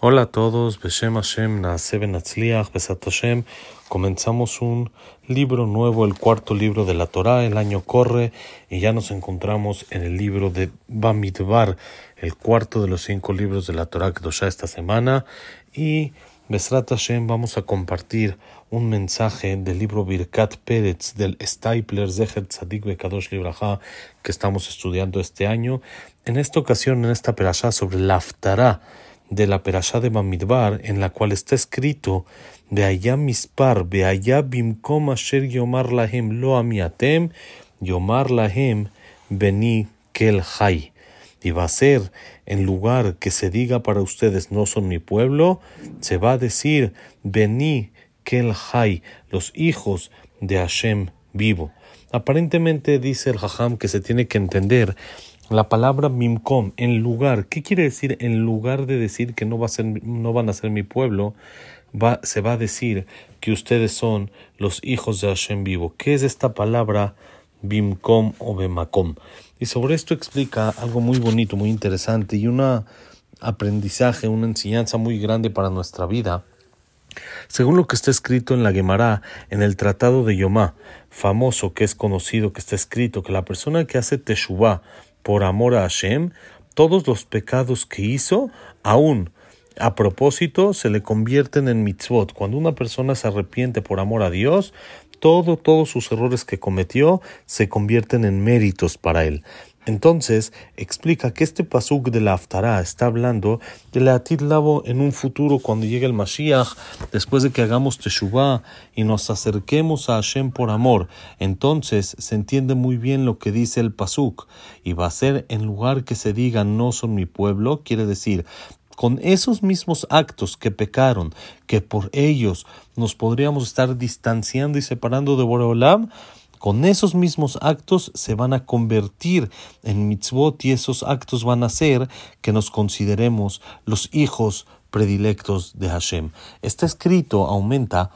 Hola a todos, Beshem Hashem, Naaseh Benatzliach, Besat Hashem. Comenzamos un libro nuevo, el cuarto libro de la Torah. El año corre y ya nos encontramos en el libro de Bamidbar, el cuarto de los cinco libros de la Torah ya esta semana. Y Besrat Hashem vamos a compartir un mensaje del libro Birkat Peretz del Stapler Zecher Tzadik Bekadosh Libraja que estamos estudiando este año. En esta ocasión, en esta perashá sobre la Aftarah de la Perashá de Bamidbar, en la cual está escrito de allá mispar, de allá bimkom asher yomar lahem lo amiatem, yomar lahem beni kel hay. Y va a ser, en lugar que se diga para ustedes no son mi pueblo, se va a decir beni kel hay, los hijos de Hashem vivo. Aparentemente dice el Jajam que se tiene que entender la palabra mimkom, en lugar, ¿qué quiere decir? En lugar de decir que no, va a ser, no van a ser mi pueblo, se va a decir que ustedes son los hijos de Hashem vivo. ¿Qué es esta palabra bimkom o bemakom? Y sobre esto explica algo muy bonito, muy interesante y un aprendizaje, una enseñanza muy grande para nuestra vida. Según lo que está escrito en la Gemara, en el Tratado de Yomá, famoso que es conocido, que está escrito que la persona que hace Teshuvah, por amor a Hashem, todos los pecados que hizo, aún a propósito, se le convierten en mitzvot. Cuando una persona se arrepiente por amor a Dios, todo, todos sus errores que cometió se convierten en méritos para él. Entonces, explica que este pasuk de la Haftarah está hablando de la Lavo en un futuro cuando llegue el Mashiach, después de que hagamos Teshuvah y nos acerquemos a Hashem por amor. Entonces, se entiende muy bien lo que dice el pasuk y va a ser en lugar que se diga no son mi pueblo, quiere decir con esos mismos actos que pecaron, que por ellos nos podríamos estar distanciando y separando de Boreolam, con esos mismos actos se van a convertir en mitzvot y esos actos van a hacer que nos consideremos los hijos predilectos de Hashem. Está escrito, aumenta,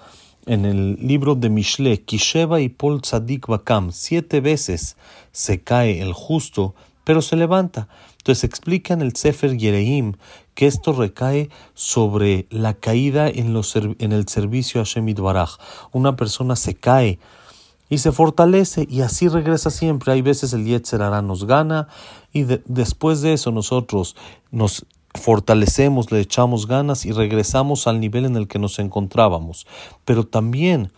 en el libro de Mishle, Kisheva y Pol Tzadik Bakam, siete veces se cae el justo, pero se levanta. Entonces explica en el Sefer Yereim que esto recae sobre la caída en, el servicio a Hashem Baraj. Una persona se cae y se fortalece y así regresa siempre. Hay veces el Yetzer nos gana y después de eso nosotros nos fortalecemos, le echamos ganas y regresamos al nivel en el que nos encontrábamos. Pero también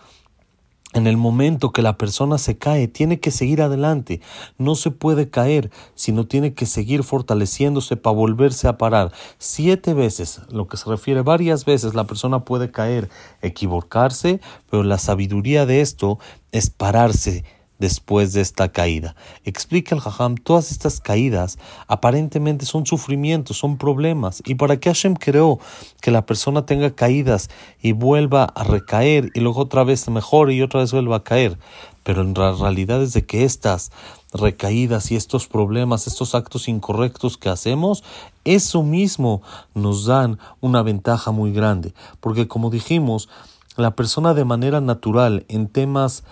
en el momento que la persona se cae, tiene que seguir adelante. No se puede caer, sino tiene que seguir fortaleciéndose para volverse a parar. Siete veces, lo que se refiere varias veces, la persona puede caer, equivocarse, pero la sabiduría de esto es pararse después de esta caída. Explica el Jajam, todas estas caídas aparentemente son sufrimientos, son problemas. ¿Y para qué Hashem creó que la persona tenga caídas y vuelva a recaer y luego otra vez mejore y otra vez vuelva a caer? Pero en realidad es de que estas recaídas y estos problemas, estos actos incorrectos que hacemos, eso mismo nos dan una ventaja muy grande. Porque como dijimos, la persona de manera natural en temas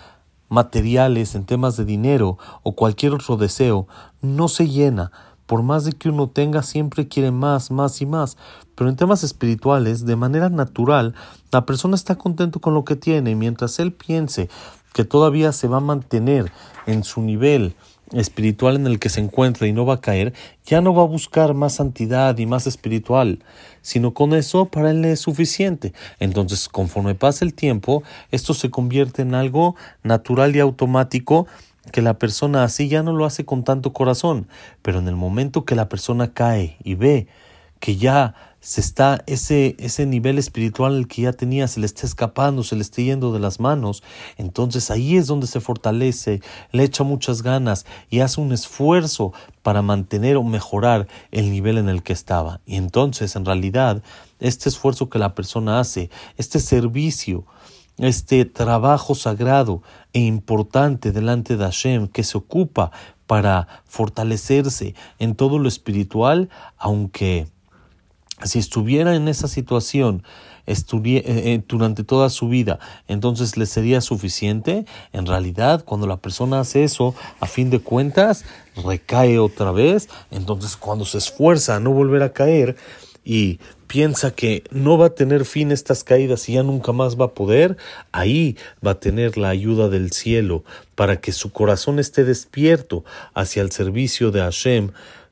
materiales, en temas de dinero o cualquier otro deseo, no se llena. Por más de que uno tenga, siempre quiere más, más y más. Pero en temas espirituales, de manera natural, la persona está contento con lo que tiene. Mientras él piense que todavía se va a mantener en su nivel espiritual en el que se encuentra y no va a caer, ya no va a buscar más santidad y más espiritual, sino con eso para él es suficiente. Entonces, conforme pasa el tiempo, esto se convierte en algo natural y automático que la persona así ya no lo hace con tanto corazón, pero en el momento que la persona cae y ve que ya se está ese, ese nivel espiritual el que ya tenía, se le está escapando, se le está yendo de las manos, entonces ahí es donde se fortalece, le echa muchas ganas y hace un esfuerzo para mantener o mejorar el nivel en el que estaba. Y entonces, en realidad, este esfuerzo que la persona hace, este servicio, este trabajo sagrado e importante delante de Hashem que se ocupa para fortalecerse en todo lo espiritual, aunque si estuviera en esa situación eh, eh, durante toda su vida, entonces le sería suficiente. En realidad, cuando la persona hace eso, a fin de cuentas, recae otra vez. Entonces, cuando se esfuerza a no volver a caer, y piensa que no va a tener fin estas caídas y ya nunca más va a poder, ahí va a tener la ayuda del cielo para que su corazón esté despierto hacia el servicio de Hashem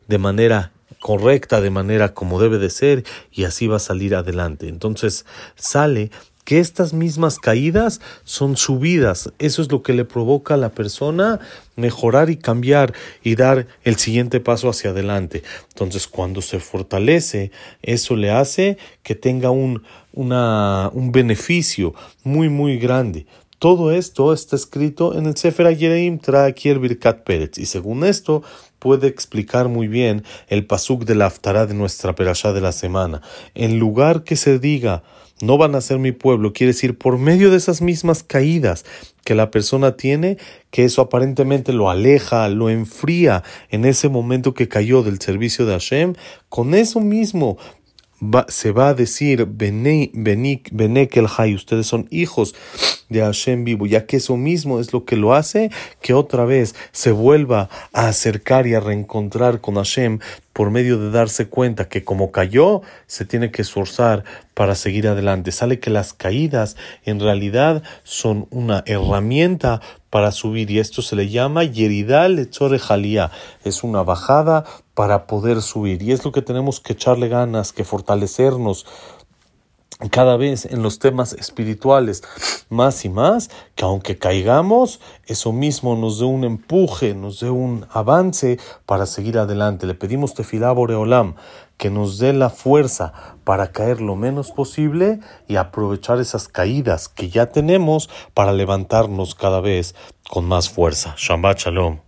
de manera correcta, de manera como debe de ser, y así va a salir adelante. Entonces sale que estas mismas caídas son subidas. Eso es lo que le provoca a la persona mejorar y cambiar y dar el siguiente paso hacia adelante. Entonces, cuando se fortalece, eso le hace que tenga un, un beneficio muy, muy grande. Todo esto está escrito en el Sefer Ayereim, trae aquí el Birkat Pérez. Y según esto, puede explicar muy bien el pasuk de la Aftará de nuestra perashá de la semana. En lugar que se diga, no van a ser mi pueblo, quiere decir por medio de esas mismas caídas que la persona tiene, que eso aparentemente lo aleja, lo enfría en ese momento que cayó del servicio de Hashem, con eso mismo se va a decir, Benek el Hay, ustedes son hijos de Hashem vivo, ya que eso mismo es lo que lo hace que otra vez se vuelva a acercar y a reencontrar con Hashem por medio de darse cuenta que como cayó, se tiene que esforzar para seguir adelante. Sale que las caídas en realidad son una herramienta para subir y esto se le llama yeridal echore Es una bajada para poder subir y es lo que tenemos que echarle ganas, que fortalecernos cada vez en los temas espirituales más y más, que aunque caigamos, eso mismo nos dé un empuje, nos dé un avance para seguir adelante. Le pedimos tefilá Boreolam que nos dé la fuerza para caer lo menos posible y aprovechar esas caídas que ya tenemos para levantarnos cada vez con más fuerza. Shabbat Shalom.